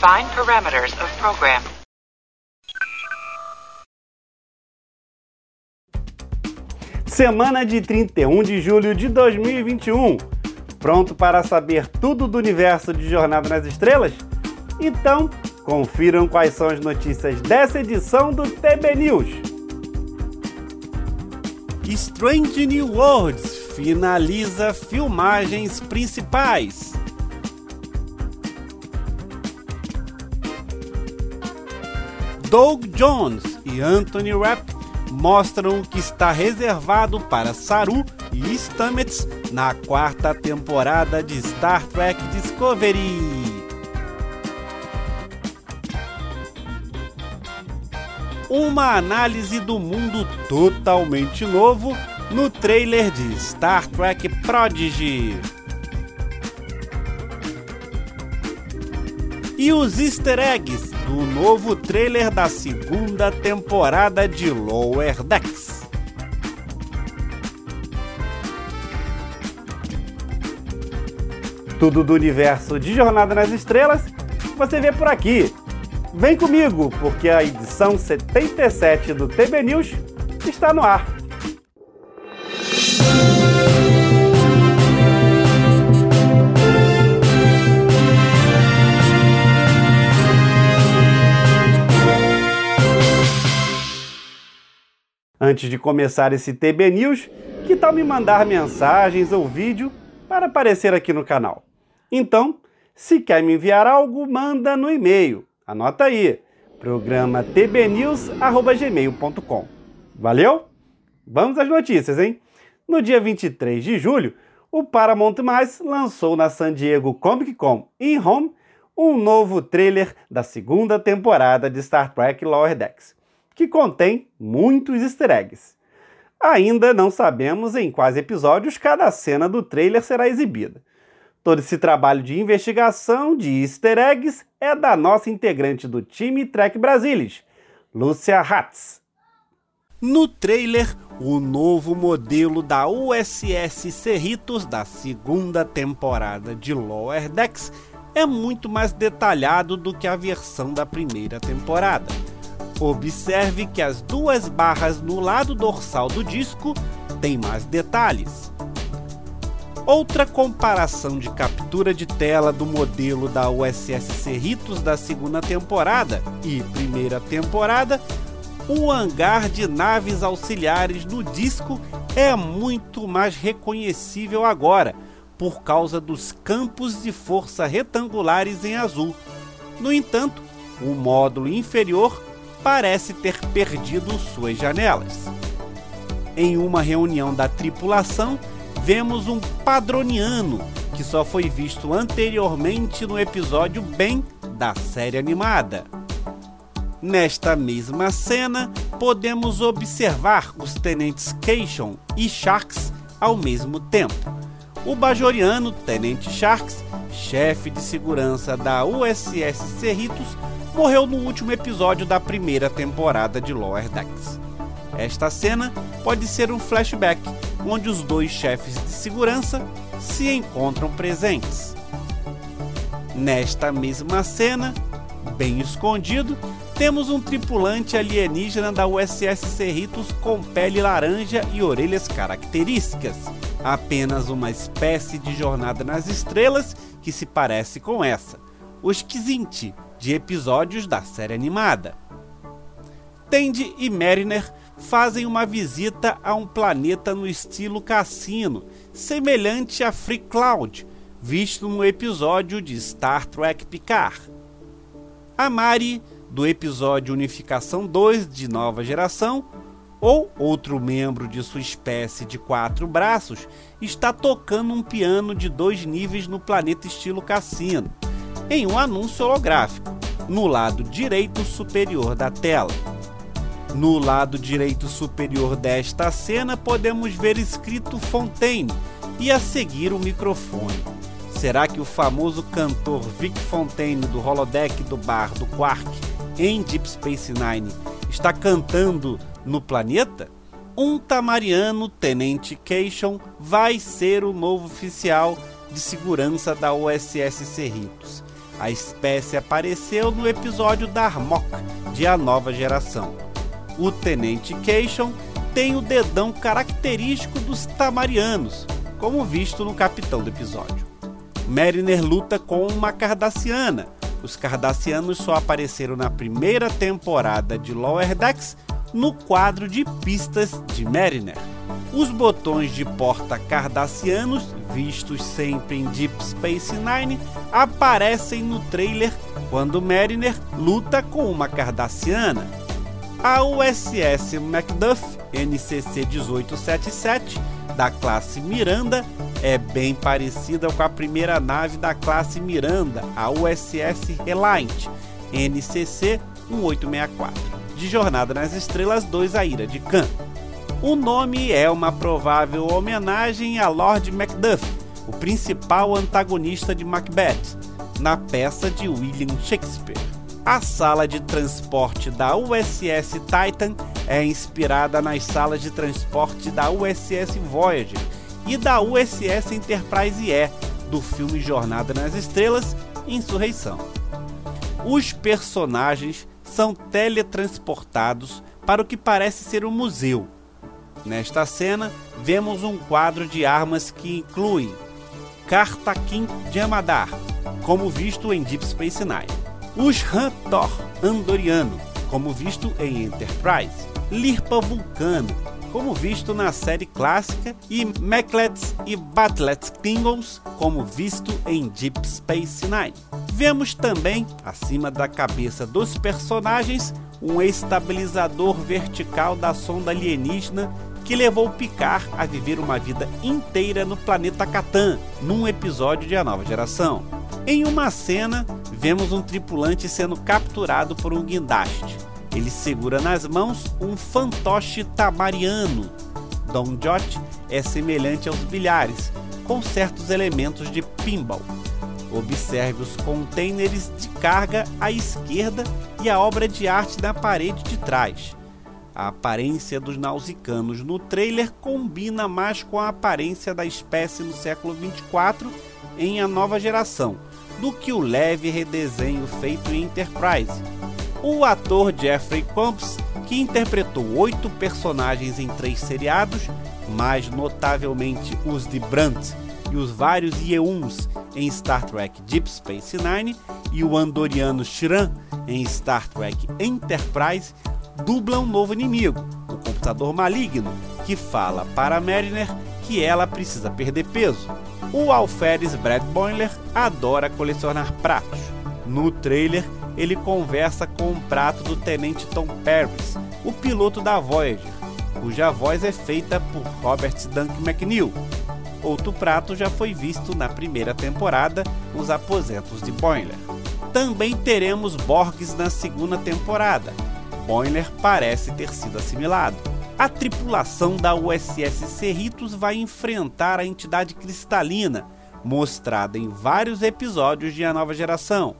Define parameters of program. Semana de 31 de julho de 2021. Pronto para saber tudo do universo de Jornada nas Estrelas? Então, confiram quais são as notícias dessa edição do TB News. Strange New Worlds finaliza filmagens principais. Doug Jones e Anthony Rapp mostram que está reservado para Saru e Stamets na quarta temporada de Star Trek Discovery. Uma análise do mundo totalmente novo no trailer de Star Trek Prodigy. E os easter eggs do novo trailer da segunda temporada de Lower Decks. Tudo do universo de Jornada nas Estrelas você vê por aqui. Vem comigo, porque a edição 77 do TB News está no ar. Antes de começar esse TB News, que tal me mandar mensagens ou vídeo para aparecer aqui no canal? Então, se quer me enviar algo, manda no e-mail. Anota aí, programa tbnews@gmail.com. Valeu? Vamos às notícias, hein? No dia 23 de julho, o Paramount+ lançou na San Diego Comic Con em Home um novo trailer da segunda temporada de Star Trek Lower Decks que contém muitos easter eggs. Ainda não sabemos em quais episódios cada cena do trailer será exibida. Todo esse trabalho de investigação de easter eggs é da nossa integrante do time Trek Brasilis, Lúcia Hatz. No trailer, o novo modelo da USS Cerritos da segunda temporada de Lower Decks é muito mais detalhado do que a versão da primeira temporada. Observe que as duas barras no lado dorsal do disco têm mais detalhes. Outra comparação de captura de tela do modelo da USS Cerritos da segunda temporada e primeira temporada, o hangar de naves auxiliares no disco é muito mais reconhecível agora, por causa dos campos de força retangulares em azul. No entanto, o módulo inferior parece ter perdido suas janelas. Em uma reunião da tripulação, vemos um padroniano que só foi visto anteriormente no episódio Ben da série animada. Nesta mesma cena, podemos observar os tenentes Keishon e Sharks ao mesmo tempo. O bajoriano Tenente Sharks, chefe de segurança da USS Cerritos, morreu no último episódio da primeira temporada de Lower Decks. Esta cena pode ser um flashback onde os dois chefes de segurança se encontram presentes. Nesta mesma cena, bem escondido, temos um tripulante alienígena da USS Cerritos com pele laranja e orelhas características. Apenas uma espécie de jornada nas estrelas que se parece com essa. Os Kizinti, de episódios da série animada. Tandy e Mariner fazem uma visita a um planeta no estilo cassino, semelhante a Free Cloud, visto no episódio de Star Trek Picard. A Mari, do episódio Unificação 2 de Nova Geração, ou outro membro de sua espécie de quatro braços, está tocando um piano de dois níveis no planeta estilo cassino em um anúncio holográfico, no lado direito superior da tela. No lado direito superior desta cena podemos ver escrito Fontaine e a seguir o microfone. Será que o famoso cantor Vic Fontaine do holodeck do bar do Quark em Deep Space Nine está cantando no planeta? Um tamariano, Tenente Keishon, vai ser o novo oficial de segurança da USS Cerritos A espécie apareceu no episódio Darmok de A Nova Geração. O Tenente Cation tem o dedão característico dos Tamarianos, como visto no capitão do episódio. Mariner luta com uma Cardassiana. Os Cardassianos só apareceram na primeira temporada de Lower Decks no quadro de pistas de Mariner. Os botões de porta cardassianos, vistos sempre em Deep Space Nine, aparecem no trailer quando Mariner luta com uma cardassiana. A USS Macduff NCC 1877 da classe Miranda é bem parecida com a primeira nave da classe Miranda, a USS Reliant NCC 1864, de Jornada nas Estrelas 2 A Ira de Khan. O nome é uma provável homenagem a Lord Macduff, o principal antagonista de Macbeth, na peça de William Shakespeare. A sala de transporte da USS Titan é inspirada nas salas de transporte da USS Voyager e da USS Enterprise E, do filme Jornada nas Estrelas Insurreição. Os personagens são teletransportados para o que parece ser um museu. Nesta cena, vemos um quadro de armas que inclui Kartakin de Amadar, como visto em Deep Space Nine, os Han-Tor Andoriano, como visto em Enterprise, Lirpa Vulcano, como visto na série clássica, e Meklets e Batlets Klingons, como visto em Deep Space Nine. Vemos também, acima da cabeça dos personagens, um estabilizador vertical da sonda alienígena que levou Picard a viver uma vida inteira no planeta Catan, num episódio de A Nova Geração. Em uma cena, vemos um tripulante sendo capturado por um guindaste. Ele segura nas mãos um fantoche tamariano. Don Jot é semelhante aos bilhares, com certos elementos de pinball. Observe os containers de carga à esquerda e a obra de arte na parede de trás. A aparência dos nausicanos no trailer combina mais com a aparência da espécie no século 24 em A Nova Geração, do que o leve redesenho feito em Enterprise. O ator Jeffrey Combs, que interpretou oito personagens em três seriados, mais notavelmente os de Brandt e os vários Yeuns em Star Trek Deep Space Nine e o andoriano Shran em Star Trek Enterprise, dubla um novo inimigo, o computador maligno, que fala para Mariner que ela precisa perder peso. O alferes Brad Boiler adora colecionar pratos. No trailer, ele conversa com um prato do tenente Tom Paris, o piloto da Voyager, cuja voz é feita por Robert Dunk McNeil. Outro prato já foi visto na primeira temporada nos aposentos de Boiler. Também teremos Borgs na segunda temporada, Boiler parece ter sido assimilado. A tripulação da USS Cerritos vai enfrentar a entidade cristalina, mostrada em vários episódios de A Nova Geração.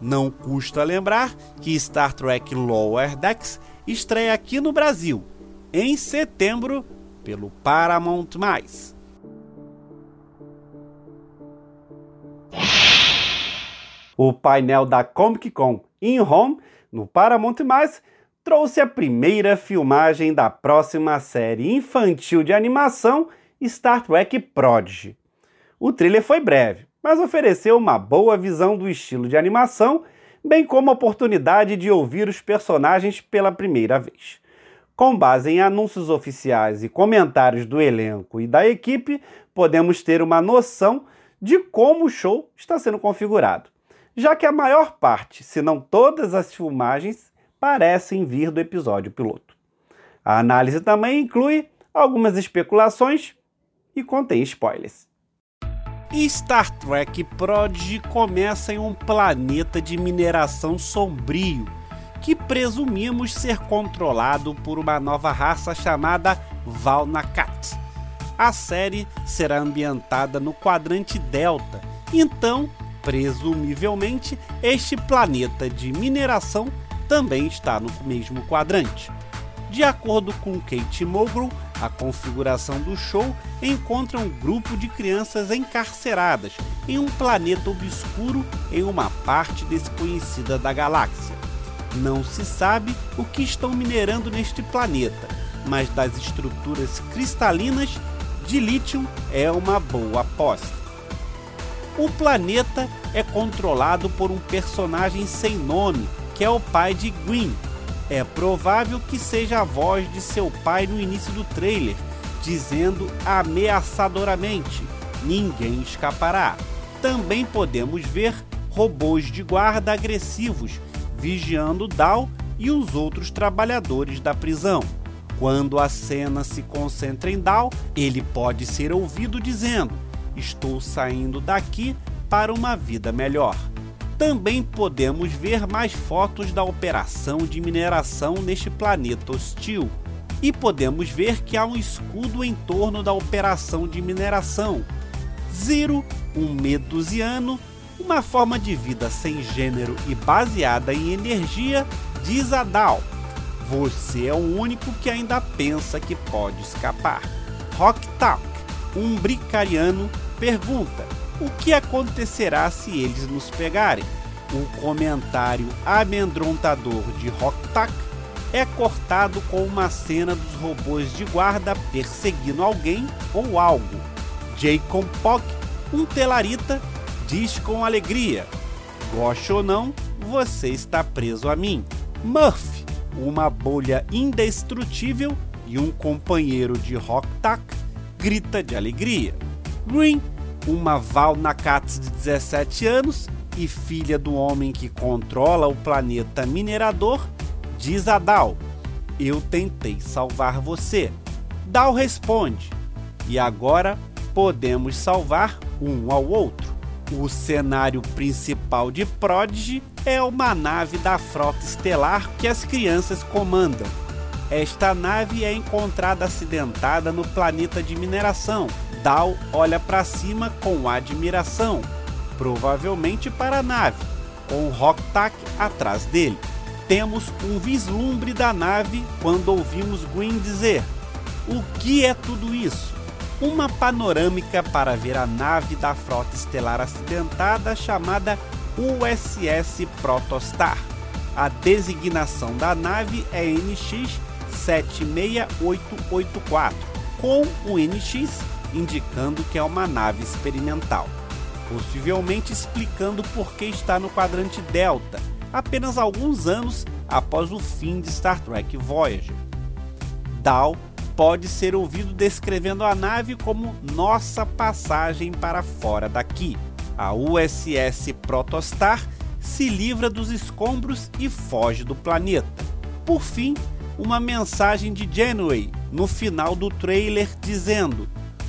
Não custa lembrar que Star Trek Lower Decks estreia aqui no Brasil, em setembro, pelo Paramount+. O painel da Comic Con in Home, no Paramount+, trouxe a primeira filmagem da próxima série infantil de animação Star Trek Prodigy. O trailer foi breve, mas ofereceu uma boa visão do estilo de animação, bem como a oportunidade de ouvir os personagens pela primeira vez. Com base em anúncios oficiais e comentários do elenco e da equipe, podemos ter uma noção de como o show está sendo configurado, já que a maior parte, se não todas as filmagens, parecem vir do episódio piloto. A análise também inclui algumas especulações e contém spoilers. Star Trek Prodigy começa em um planeta de mineração sombrio, que presumimos ser controlado por uma nova raça chamada Valnakat. A série será ambientada no quadrante Delta, então, presumivelmente, este planeta de mineração também está no mesmo quadrante. De acordo com Kate Mulgrew, a configuração do show encontra um grupo de crianças encarceradas em um planeta obscuro em uma parte desconhecida da galáxia. Não se sabe o que estão minerando neste planeta, mas das estruturas cristalinas de lítio é uma boa aposta. O planeta é controlado por um personagem sem nome, que é o pai de Gwyn, é provável que seja a voz de seu pai no início do trailer, dizendo ameaçadoramente: ninguém escapará. Também podemos ver robôs de guarda agressivos vigiando Dal e os outros trabalhadores da prisão. Quando a cena se concentra em Dal, ele pode ser ouvido dizendo: Estou saindo daqui para uma vida melhor. Também podemos ver mais fotos da operação de mineração neste planeta hostil. E podemos ver que há um escudo em torno da operação de mineração. Zero, um medusiano, uma forma de vida sem gênero e baseada em energia, diz Adal. Você é o único que ainda pensa que pode escapar. Rock Talk, um bricariano, pergunta: o que acontecerá se eles nos pegarem? O comentário amedrontador de Rocktack é cortado com uma cena dos robôs de guarda perseguindo alguém ou algo. Jacob Pock, um telarita, diz com alegria: Goste ou não, você está preso a mim. Murphy, uma bolha indestrutível e um companheiro de Rocktack, grita de alegria. Green, uma Val Nakatsu de 17 anos e filha do homem que controla o planeta minerador, diz a Dal: Eu tentei salvar você. Dal responde: E agora podemos salvar um ao outro. O cenário principal de Prodigy é uma nave da frota estelar que as crianças comandam. Esta nave é encontrada acidentada no planeta de mineração. Dal olha para cima com admiração provavelmente para a nave, com Rocktack atrás dele. Temos um vislumbre da nave quando ouvimos Gwyn dizer: O que é tudo isso? Uma panorâmica para ver a nave da frota estelar acidentada chamada USS Protostar. A designação da nave é NX 76884, com o NX indicando que é uma nave experimental possivelmente explicando por que está no quadrante Delta, apenas alguns anos após o fim de Star Trek Voyager. Dal pode ser ouvido descrevendo a nave como nossa passagem para fora daqui. A USS Protostar se livra dos escombros e foge do planeta. Por fim, uma mensagem de Janeway no final do trailer dizendo: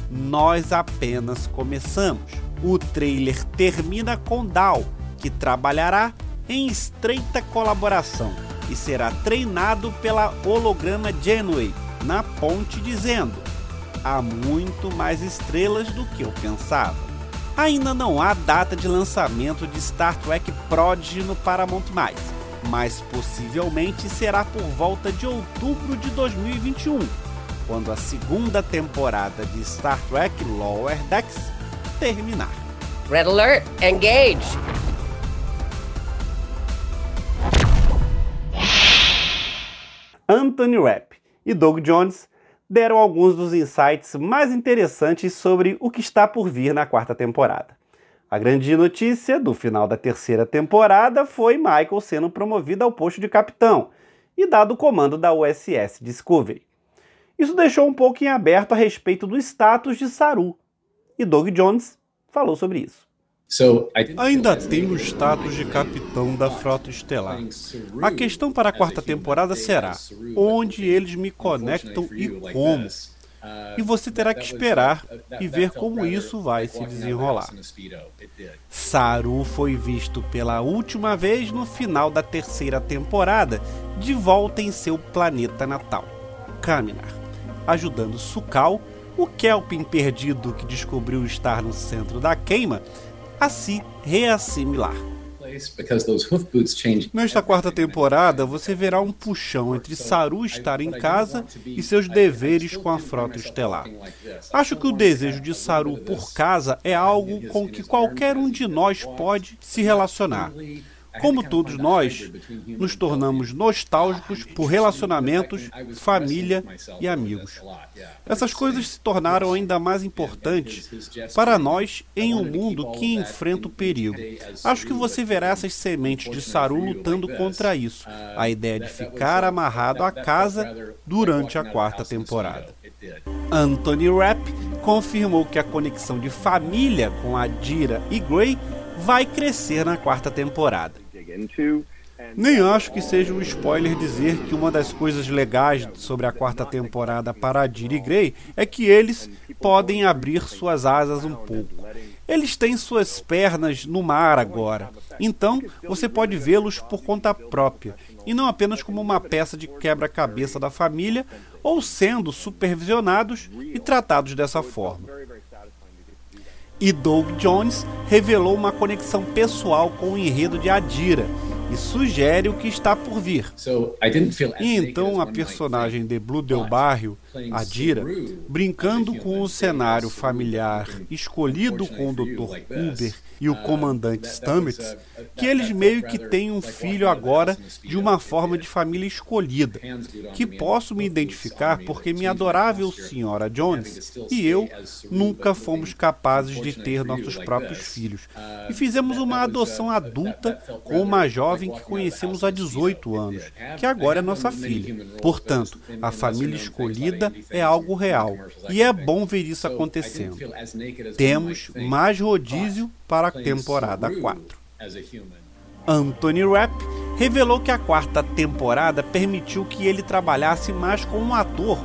Nós apenas começamos. O trailer termina com Dal, que trabalhará em estreita colaboração e será treinado pela holograma Genway na ponte, dizendo: Há muito mais estrelas do que eu pensava. Ainda não há data de lançamento de Star Trek Prodigy no Paramount+, mas possivelmente será por volta de outubro de 2021, quando a segunda temporada de Star Trek Lower Decks terminar. Red Alert, engage! Anthony Rapp e Doug Jones deram alguns dos insights mais interessantes sobre o que está por vir na quarta temporada. A grande notícia do final da terceira temporada foi Michael sendo promovido ao posto de capitão e dado o comando da USS Discovery. Isso deixou um pouco em aberto a respeito do status de Saru, e Doug Jones falou sobre isso. Ainda tem o status de capitão da frota estelar. A questão para a quarta temporada será onde eles me conectam e como. E você terá que esperar e ver como isso vai se desenrolar. Saru foi visto pela última vez no final da terceira temporada, de volta em seu planeta natal, Kaminar, ajudando Sukal o Kelpin perdido que descobriu estar no centro da queima a se reassimilar. Nesta quarta temporada, você verá um puxão entre Saru estar em casa e seus deveres com a frota estelar. Acho que o desejo de Saru por casa é algo com que qualquer um de nós pode se relacionar. Como todos nós, nos tornamos nostálgicos por relacionamentos, família e amigos. Essas coisas se tornaram ainda mais importantes para nós em um mundo que enfrenta o perigo. Acho que você verá essas sementes de Saru lutando contra isso, a ideia de ficar amarrado à casa durante a quarta temporada. Anthony Rapp confirmou que a conexão de família com Adira e Gray vai crescer na quarta temporada. Nem acho que seja um spoiler dizer que uma das coisas legais sobre a quarta temporada para Adira e Grey é que eles podem abrir suas asas um pouco. Eles têm suas pernas no mar agora, então você pode vê-los por conta própria, e não apenas como uma peça de quebra-cabeça da família, ou sendo supervisionados e tratados dessa forma. E Doug Jones revelou uma conexão pessoal com o enredo de Adira e sugere o que está por vir. E então a personagem de Blue Del Barrio, Adira, brincando com o cenário familiar escolhido com o Dr. Cooper e o comandante Stamets, que eles meio que têm um filho agora de uma forma de família escolhida, que posso me identificar porque minha adorável senhora Jones e eu nunca fomos capazes de ter nossos próprios filhos. E fizemos uma adoção adulta com uma jovem que conhecemos há 18 anos, que agora é nossa filha. Portanto, a família escolhida é algo real, e é bom ver isso acontecendo. Temos mais rodízio para a temporada 4. Anthony Rapp revelou que a quarta temporada permitiu que ele trabalhasse mais com um ator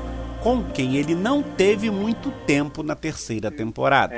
com quem ele não teve muito tempo na terceira temporada.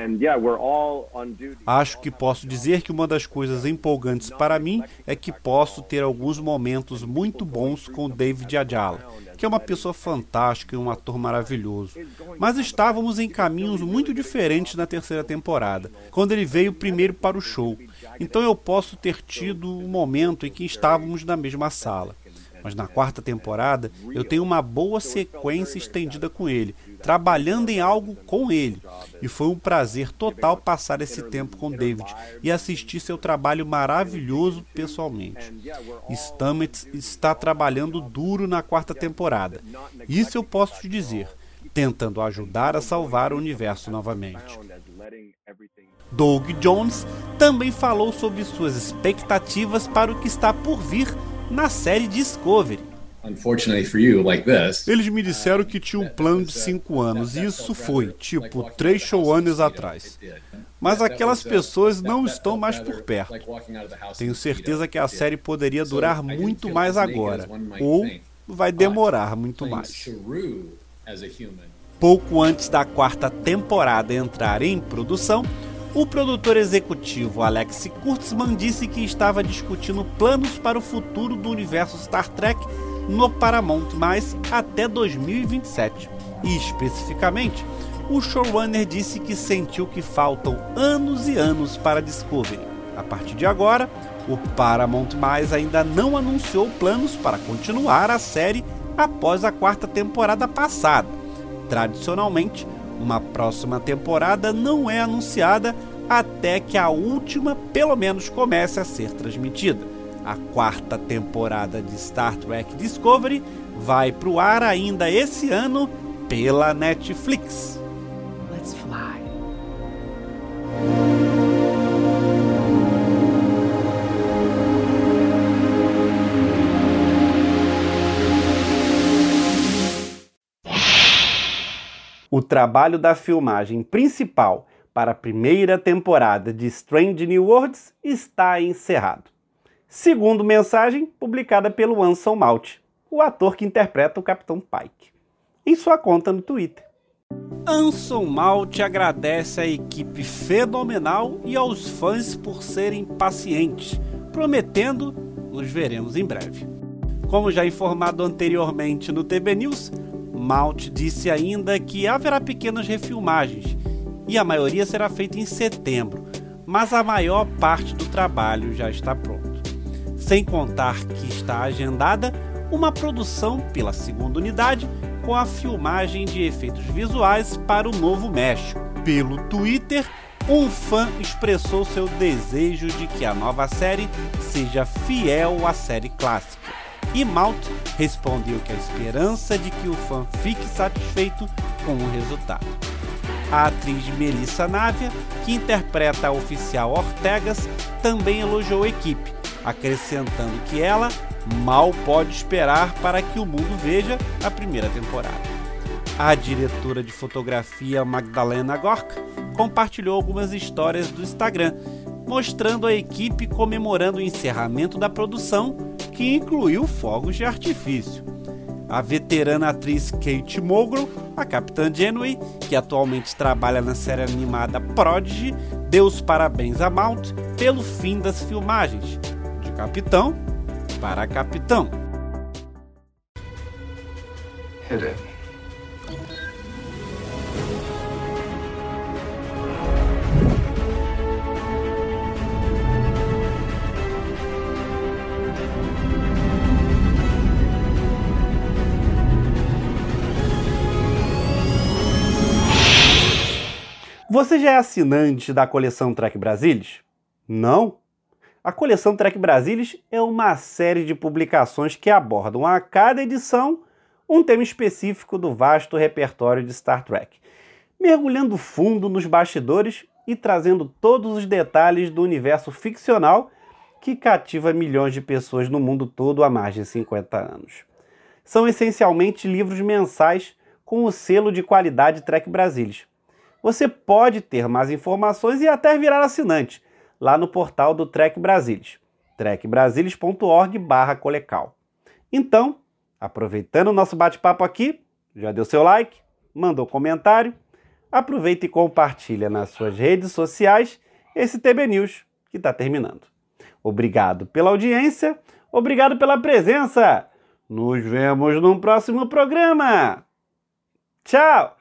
Acho que posso dizer que uma das coisas empolgantes para mim é que posso ter alguns momentos muito bons com David Ajala, que é uma pessoa fantástica e um ator maravilhoso. Mas estávamos em caminhos muito diferentes na terceira temporada, quando ele veio primeiro para o show. Então eu posso ter tido um momento em que estávamos na mesma sala. Mas na quarta temporada eu tenho uma boa sequência estendida com ele, trabalhando em algo com ele. E foi um prazer total passar esse tempo com David e assistir seu trabalho maravilhoso pessoalmente. Stamets está trabalhando duro na quarta temporada. Isso eu posso te dizer, tentando ajudar a salvar o universo novamente. Doug Jones também falou sobre suas expectativas para o que está por vir na série Discovery. Eles me disseram que tinha um plano de cinco anos, e isso foi, tipo, três showrunners atrás. Mas aquelas pessoas não estão mais por perto. Tenho certeza que a série poderia durar muito mais agora, ou vai demorar muito mais. Pouco antes da quarta temporada entrar em produção, o produtor executivo Alex Kurtzman disse que estava discutindo planos para o futuro do universo Star Trek no Paramount mais até 2027. E especificamente, o showrunner disse que sentiu que faltam anos e anos para Discovery. A partir de agora, o Paramount mais ainda não anunciou planos para continuar a série após a quarta temporada passada. Tradicionalmente, uma próxima temporada não é anunciada até que a última, pelo menos, comece a ser transmitida. A quarta temporada de Star Trek Discovery vai para o ar ainda esse ano pela Netflix. Let's fly. O trabalho da filmagem principal para a primeira temporada de Strange New Worlds está encerrado. Segundo mensagem publicada pelo Anson Malt, o ator que interpreta o Capitão Pike, em sua conta no Twitter. Anson Malt agradece à equipe fenomenal e aos fãs por serem pacientes, prometendo nos veremos em breve. Como já informado anteriormente no TB News, Malt disse ainda que haverá pequenas refilmagens e a maioria será feita em setembro, mas a maior parte do trabalho já está pronto. Sem contar que está agendada uma produção pela segunda unidade com a filmagem de efeitos visuais para o Novo México. Pelo Twitter, um fã expressou seu desejo de que a nova série seja fiel à série clássica. E Malt respondeu que a esperança de que o fã fique satisfeito com o resultado. A atriz Melissa Navia, que interpreta a oficial Ortegas, também elogiou a equipe, acrescentando que ela mal pode esperar para que o mundo veja a primeira temporada. A diretora de fotografia Magdalena Gorka compartilhou algumas histórias do Instagram, mostrando a equipe comemorando o encerramento da produção, que incluiu fogos de artifício. A veterana atriz Kate Mulgrew, a Capitã Janeway, que atualmente trabalha na série animada Prodigy, deu os parabéns a Mount pelo fim das filmagens. De capitão para capitão. Hit it. Você já é assinante da coleção Trek Brasilis? Não? A coleção Trek Brasilis é uma série de publicações que abordam a cada edição um tema específico do vasto repertório de Star Trek, mergulhando fundo nos bastidores e trazendo todos os detalhes do universo ficcional que cativa milhões de pessoas no mundo todo há mais de 50 anos. São essencialmente livros mensais com o selo de qualidade Trek Brasilis você pode ter mais informações e até virar assinante lá no portal do Trek Brasilis, trekbrasilis.org colecal. Então, aproveitando o nosso bate-papo aqui, já deu seu like, mandou comentário, aproveita e compartilha nas suas redes sociais esse TB News que está terminando. Obrigado pela audiência, obrigado pela presença. Nos vemos num próximo programa. Tchau!